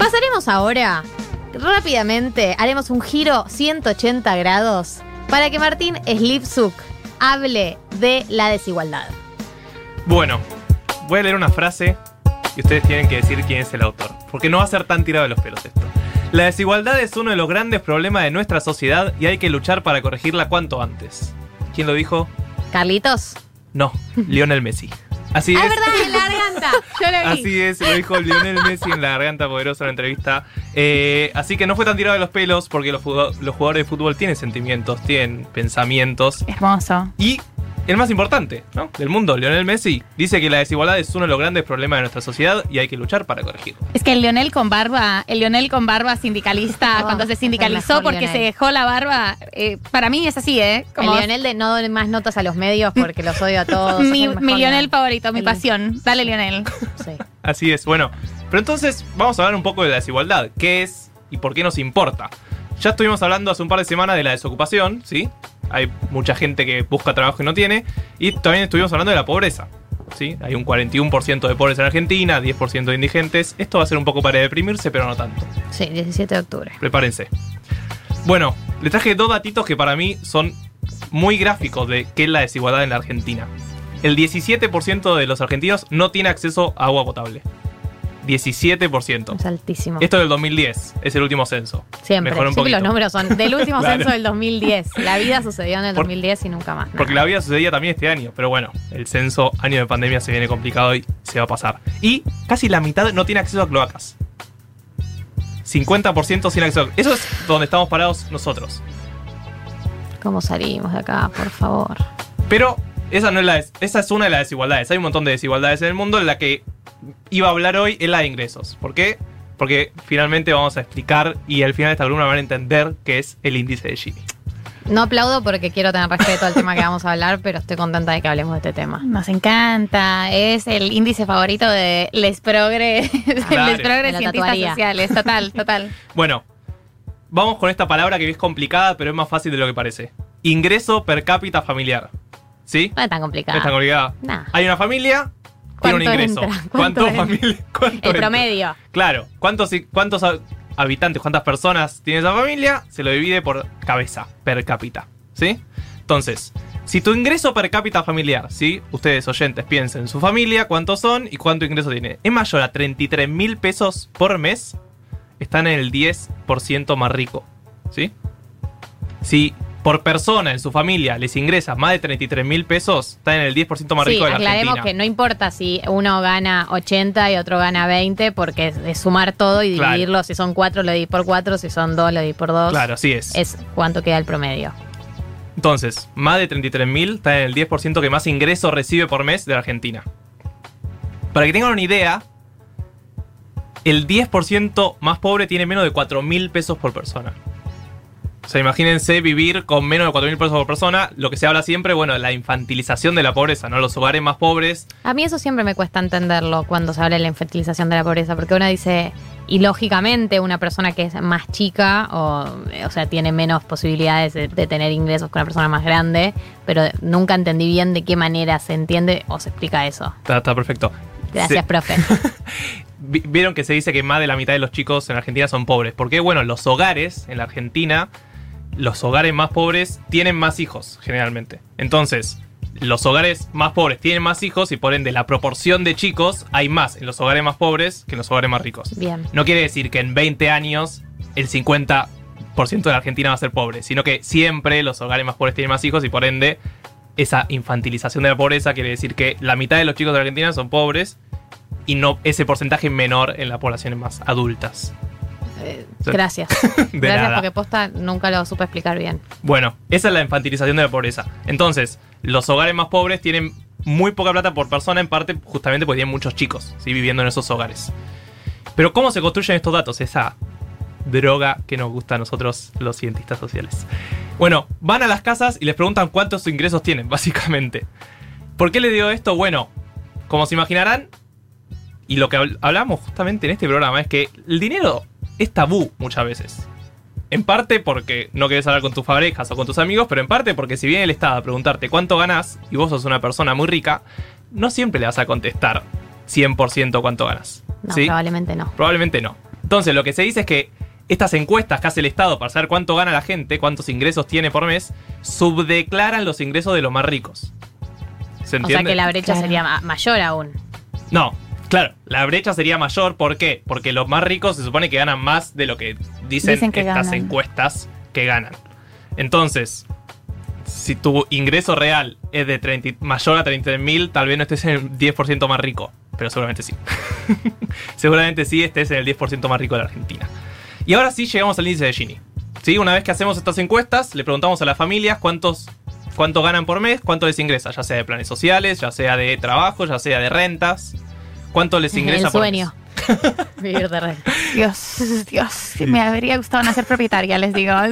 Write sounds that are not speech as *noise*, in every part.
Pasaremos ahora, rápidamente, haremos un giro 180 grados para que Martín Slipsuk hable de la desigualdad. Bueno, voy a leer una frase y ustedes tienen que decir quién es el autor, porque no va a ser tan tirado de los pelos esto. La desigualdad es uno de los grandes problemas de nuestra sociedad y hay que luchar para corregirla cuanto antes. ¿Quién lo dijo? Carlitos. No, Lionel Messi. Así Ah, es. es verdad, en la garganta. Yo lo vi. Así es, lo dijo Lionel Messi en la garganta poderosa en la entrevista. Eh, así que no fue tan tirado de los pelos porque los, los jugadores de fútbol tienen sentimientos, tienen pensamientos. Hermoso. Y el más importante ¿no? del mundo, Lionel Messi, dice que la desigualdad es uno de los grandes problemas de nuestra sociedad y hay que luchar para corregirlo. Es que el Lionel con barba, el Lionel con barba sindicalista, Oh, cuando se sindicalizó porque Lionel. se dejó la barba, eh, para mí es así, ¿eh? Como el Lionel de no doy más notas a los medios porque los odio a todos. mi, Lionel favorito, mi El- pasión. Dale, Lionel. Sí. Así es, bueno. Pero entonces vamos a hablar un poco de la desigualdad. ¿Qué es y por qué nos importa? Ya estuvimos hablando hace un par de semanas de la desocupación, ¿sí? Hay mucha gente que busca trabajo y no tiene. Y también estuvimos hablando de la pobreza, ¿sí? Hay un 41% de pobres en Argentina, 10% de indigentes. Esto va a ser un poco para deprimirse, pero no tanto. Sí, 17 de octubre. Prepárense. Bueno, les traje dos datitos que para mí son muy gráficos de qué es la desigualdad en la Argentina. El 17% de los argentinos no tiene acceso a agua potable. 17%. Es altísimo. Esto del 2010, es el último censo. Siempre. Mejoró un Siempre los poquito. números son del último *laughs* Claro. censo del 2010. La vida *laughs* sucedió en el Por- 2010 y nunca más. Porque la vida sucedía también este año, pero bueno, el censo, año de pandemia, se viene complicado y se va a pasar. Y casi la mitad no tiene acceso a cloacas. 50% sin acceso. Eso es donde estamos parados nosotros. ¿Cómo salimos de acá, por favor? Pero esa no es la esa es una de las desigualdades. Hay un montón de desigualdades en el mundo. En la que iba a hablar hoy es la de ingresos. ¿Por qué? Porque finalmente vamos a explicar y al final de esta columna van a entender qué es el índice de Gini. No aplaudo porque quiero tener respeto al tema que vamos a hablar, pero estoy contenta de que hablemos de este tema. Nos encanta. Es el índice favorito de les progre, *laughs* Claro. les progre De la cientistas sociales. Total, total. *laughs* Bueno, vamos con esta palabra que es complicada, pero es más fácil de lo que parece. Ingreso per cápita familiar. ¿Sí? No es tan complicado. ¿Es tan complicada? Nah. Hay una familia, tiene un ¿Cuánto ingreso. entra? ¿Cuánto ¿Cuánto entra? familia? cuánto El entra? promedio. Claro, ¿cuántos, cuántos ha- habitantes, cuántas personas tiene esa familia? Se lo divide por cabeza, per cápita. ¿Sí? Entonces, si tu ingreso per cápita familiar, ¿sí? Ustedes oyentes piensen en su familia, cuántos son y cuánto ingreso tiene. Es mayor a 33 mil pesos por mes, están en el 10% más rico. ¿Sí? Si por persona en su familia les ingresa más de 33 mil pesos, están en el 10% más Sí, rico de la aclaremos Argentina. que no importa si uno gana 80 y otro gana 20, porque es de sumar todo y Claro. dividirlo. Si son 4 lo di por 4, si son 2 lo di por 2. Claro, así es. Es cuánto queda el promedio. Entonces, más de 33.000 está en el 10% que más ingreso recibe por mes de la Argentina. Para que tengan una idea, el 10% más pobre tiene menos de 4.000 pesos por persona. O sea, imagínense vivir con menos de 4.000 pesos por persona. Lo que se habla siempre, bueno, la infantilización de la pobreza, ¿no? Los hogares más pobres. A mí eso siempre me cuesta entenderlo cuando se habla de la infantilización de la pobreza, porque uno dice, y lógicamente una persona que es más chica, o, o sea, tiene menos posibilidades de, de tener ingresos que una persona más grande, pero nunca entendí bien de qué manera se entiende o se explica eso. Está, está perfecto. Gracias, Se- profe. *laughs* Vi- Vieron que se dice que más de la mitad de los chicos en Argentina son pobres. Porque, bueno, los hogares en la Argentina, los hogares más pobres tienen más hijos, generalmente. Entonces, los hogares más pobres tienen más hijos y por ende la proporción de chicos hay más en los hogares más pobres que en los hogares más ricos. Bien. No quiere decir que en 20 años el 50% de la Argentina va a ser pobre, sino que siempre los hogares más pobres tienen más hijos y por ende esa infantilización de la pobreza quiere decir que la mitad de los chicos de la Argentina son pobres y no ese porcentaje menor en las poblaciones más adultas. Eh, gracias. *laughs* De gracias nada. porque posta nunca lo supe explicar bien. Bueno, esa es la infantilización de la pobreza. Entonces, los hogares más pobres tienen muy poca plata por persona, en parte justamente porque tienen muchos chicos ¿sí? viviendo en esos hogares. Pero ¿cómo se construyen estos datos? Esa droga que nos gusta a nosotros los cientistas sociales. Bueno, van a las casas y les preguntan cuántos ingresos tienen, *laughs* básicamente. ¿Por qué les digo esto? Bueno, como se imaginarán, y lo que habl- hablamos justamente en este programa es que el dinero es tabú muchas veces. En parte porque no querés hablar con tus parejas o con tus amigos, pero en parte porque si viene el Estado a preguntarte cuánto ganás y vos sos una persona muy rica, no siempre le vas a contestar 100% cuánto ganas. No, ¿sí? probablemente no. Probablemente no. Entonces, lo que se dice es que estas encuestas que hace el Estado para saber cuánto gana la gente, cuántos ingresos tiene por mes, subdeclaran los ingresos de los más ricos. ¿Se O sea que la brecha Claro. sería ma- mayor aún. No, claro, la brecha sería mayor. ¿Por qué? Porque los más ricos se supone que ganan más de lo que dicen, Dicen que estas ganan. encuestas que ganan. Entonces, si tu ingreso real es de 30 mayor a 30.000, tal vez no estés en el 10% más rico. Pero seguramente sí. *laughs* seguramente sí estés en el 10% más rico de la Argentina. Y ahora sí llegamos al índice de Gini. ¿Sí? Una vez que hacemos estas encuestas, le preguntamos a las familias cuántos, cuánto ganan por mes, cuánto les ingresa, ya sea de planes sociales, ya sea de trabajo, ya sea de rentas. ¿Cuánto les *laughs* ingresa El por sueño. mes? Vivir de renta. *laughs* Dios, Dios, me habría gustado nacer propietaria, les digo. *laughs*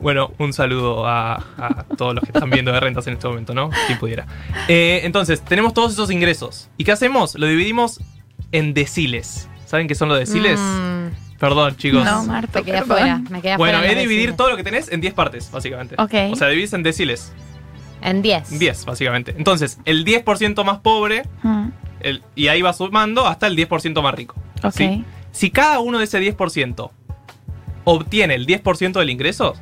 Bueno, un saludo a, a todos los que están viendo de rentas en este momento, ¿no? Quien pudiera. Eh, entonces, tenemos todos esos ingresos. ¿Y qué hacemos? Lo dividimos en deciles. ¿Saben qué son los deciles? Mm, Perdón, chicos. No, Marta, me quedé afuera. Me quedé bueno, es dividir deciles. todo lo que tenés en 10 partes, básicamente. Ok. O sea, dividís en deciles. En 10. 10, básicamente. Entonces, el 10% más pobre, Mm, el- y ahí va sumando hasta el 10% más rico. ok. ¿sí? Si cada uno de ese 10% obtiene el 10% del ingreso,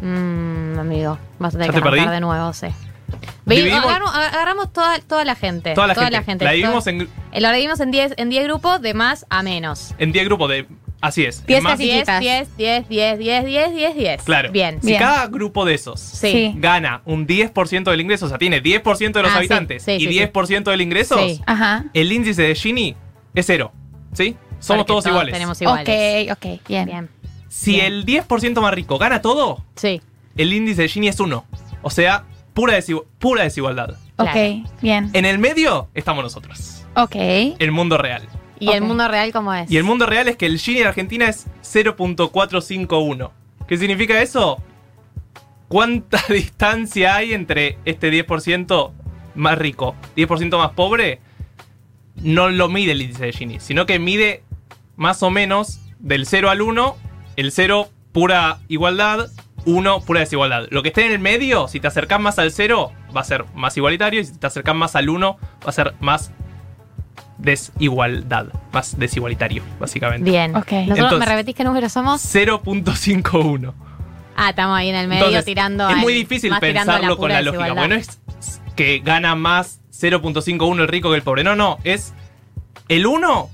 Mm, amigo, vas a tener ¿Ya que te perdí? de nuevo, sí. Dividimos- agarramos, agarramos toda, toda la gente. toda la gente, la dividimos Todo- en, eh, Lo dividimos en 10 en 10 grupos de más a menos. en 10 grupos de... Así es. Diez más- casi- 10, Chiquitas. 10, 10, 10, 10, 10, 10, 10. Claro. Bien. Si Bien. cada grupo de esos Sí. Gana un 10% del ingreso, o sea, tiene 10% de los Ah, sí, habitantes sí, y sí, sí. 10% del ingreso. Ajá. el índice de Gini es cero. ¿Sí? Somos Porque todos, iguales. Tenemos iguales. Ok, ok, bien. Bien. Si Bien. el 10% más rico gana todo, Sí. el índice de Gini es 1. O sea, pura, desigu- pura desigualdad. Ok, Claro. bien. En el medio estamos nosotros. Ok. El mundo real. ¿Y el mundo real cómo es? Y el mundo real es que el Gini en Argentina es 0.451. ¿Qué significa eso? ¿Cuánta *laughs* distancia hay entre este 10% más rico, 10% más pobre? No lo mide el índice de Gini, sino que mide más o menos del 0 al 1, el 0 pura igualdad, 1 pura desigualdad. Lo que esté en el medio, si te acercas más al 0, va a ser más igualitario, y si te acercas más al 1, va a ser más desigualdad, más desigualitario, básicamente. Bien. Ok. Nosotros, Entonces- ¿Me repetís qué número somos? 0.51. Ah, estamos ahí en el medio Entonces, tirando. es al- muy difícil pensarlo con la lógica. desigualdad. Bueno, es que gana más 0.51 el rico que el pobre. No, no, es el 1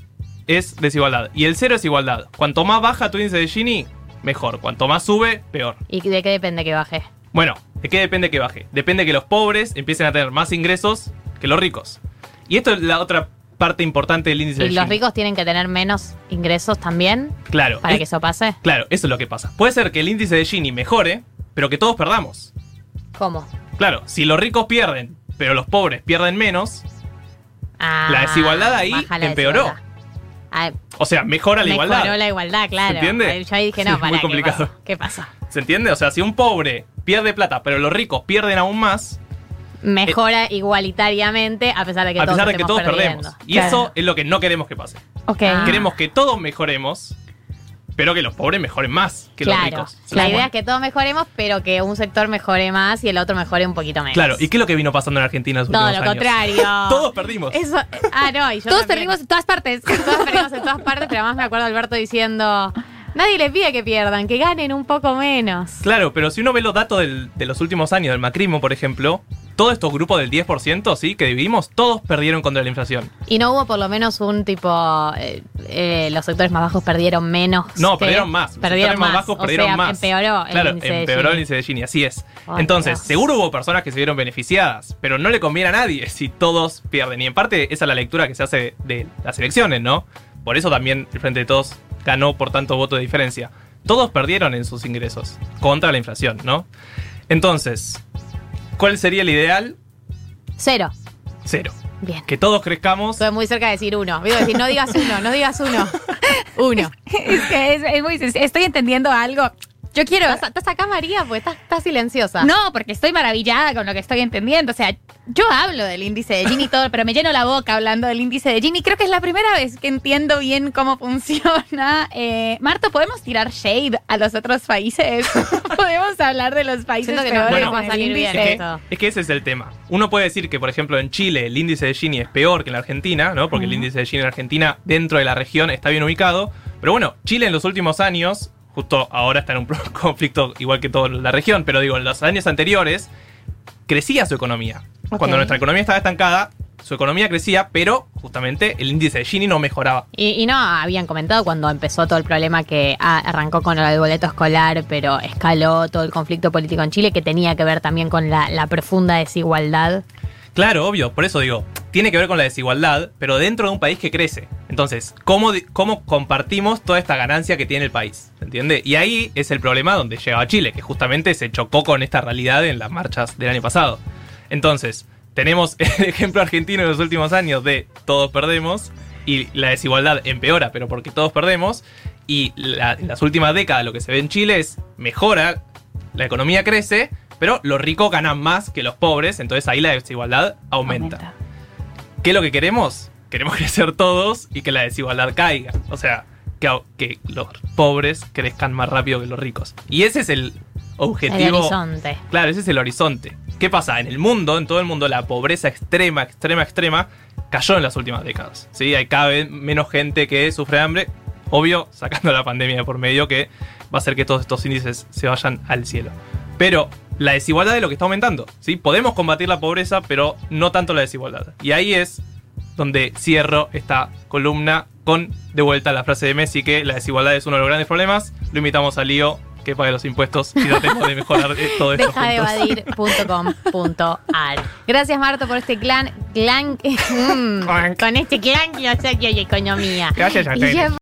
es desigualdad y el 0 es igualdad. Cuanto más baja tu índice de Gini, mejor. Cuanto más sube, peor. ¿Y de qué depende que baje? Bueno, ¿de qué depende que baje? Depende que los pobres empiecen a tener más ingresos que los ricos. Y esto es la otra parte importante del índice ¿Y de los Gini. ricos tienen que tener menos ingresos también Claro. para es- que eso pase? Claro, eso es lo que pasa. Puede ser que el índice de Gini mejore, pero que todos perdamos. ¿Cómo? Claro, si los ricos pierden, pero los pobres pierden menos, Ah, La desigualdad ahí la empeoró. desigualdad. Ah, o sea, mejora la mejoró igualdad. la igualdad, claro. entiende? Ahí Yo ahí dije, Sí, no, es para, muy ¿qué complicado. pasa? ¿Qué pasa? ¿Se entiende? O sea, si un pobre pierde plata, pero los ricos pierden aún más, Mejora igualitariamente a pesar de que a todos pesar de que todos perdemos. Y Claro. eso es lo que no queremos que pase. Ah. Queremos que todos mejoremos, pero que los pobres mejoren más que Claro. los ricos. La idea es que todos mejoremos, pero que un sector mejore más y el otro mejore un poquito menos. Claro, ¿y qué es lo que vino pasando en Argentina en los Todo últimos lo años? contrario. *laughs* Todos perdimos. Eso, ah, no, y yo Todos también. perdimos en todas partes. Todos perdimos en todas partes, pero además me acuerdo Alberto diciendo, nadie les pide que pierdan, que ganen un poco menos. Claro, pero si uno ve los datos del- de los últimos años del macrismo, por ejemplo, todos estos grupos del 10%, ¿sí? Que dividimos, todos perdieron contra la inflación. Y no hubo por lo menos un tipo, eh, eh, los sectores más bajos perdieron menos. No, que- perdieron más. Los Perdieron sectores más más. bajos o perdieron sea, más. empeoró el claro, índice de empeoró Gini. el índice de Gini, así es. Entonces, Dios. seguro hubo personas que se vieron beneficiadas, pero no le conviene a nadie si todos pierden. Y en parte esa es la lectura que se hace de las elecciones, ¿no? Por eso también el Frente de Todos ganó por tanto voto de diferencia. Todos perdieron en sus ingresos contra la inflación, ¿no? Entonces, ¿cuál sería el ideal? Cero. Cero. Bien. Que todos crezcamos. Estuve muy cerca de decir uno. Digo, decir, no digas uno, no digas uno. *laughs* Uno. Es que es, es muy sencillo. Estoy entendiendo algo. Yo quiero. ¿Estás, estás acá, María? Porque estás, estás silenciosa. No, porque estoy maravillada con lo que estoy entendiendo. O sea, yo hablo del índice de Gini y todo, pero me lleno la boca hablando del índice de Gini. Creo que es la primera vez que entiendo bien cómo funciona. *laughs* Eh, Marto, ¿podemos tirar shade a los otros países? *laughs* ¿Podemos hablar de los países Siento que no peores nos va a salir bien índice? esto. Es que ese es el tema. Uno puede decir que, por ejemplo, en Chile el índice de Gini es peor que en la Argentina, ¿no? Porque el índice de Gini en Argentina, dentro de la región, está bien ubicado. Pero bueno, Chile en los últimos años, justo ahora está en un *laughs* conflicto igual que toda la región, pero digo, en los años anteriores, crecía su economía. Cuando nuestra economía estaba estancada, su economía crecía, pero justamente el índice de Gini no mejoraba. Y, y no habían comentado cuando empezó todo el problema que ah, arrancó con el boleto escolar, pero escaló todo el conflicto político en Chile, que tenía que ver también con la, la profunda desigualdad. Claro, obvio, por eso digo, tiene que ver con la desigualdad, pero dentro de un país que crece. Entonces, ¿cómo, cómo compartimos toda esta ganancia que tiene el país? ¿Se entiende? Y ahí es el problema donde llegaba Chile, que justamente se chocó con esta realidad en las marchas del año pasado. Entonces, tenemos *laughs* el ejemplo argentino en los últimos años de todos perdemos y la desigualdad empeora, pero porque todos perdemos. Y en las últimas décadas lo que se ve en Chile es mejora, la economía crece, pero los ricos ganan más que los pobres, entonces ahí la desigualdad aumenta. ¿Qué es lo que queremos? Queremos *laughs* crecer todos y que la desigualdad caiga. O sea, que, los pobres crezcan más rápido que los ricos. Y ese es el El objetivo. horizonte. Claro, ese es el horizonte. ¿Qué pasa? En el mundo, en todo el mundo, la pobreza extrema, extrema, extrema cayó en las últimas décadas. ¿sí? Hay cada vez menos gente que sufre hambre. Obvio, sacando la pandemia de por medio, que va a hacer que todos estos índices se vayan al cielo. Pero la desigualdad es lo que está aumentando. ¿sí? Podemos combatir la pobreza, pero no tanto la desigualdad. Y ahí es donde cierro esta columna con de vuelta la frase de Messi que la desigualdad es uno de los grandes problemas. Lo invitamos a Lío que pague los impuestos y tratemos de mejorar *laughs* todo esto. Deja de evadir.com.ar. Gracias, Marto, por este clan. clan *laughs* mm, con este clan que yo sé que hay economía. Gracias a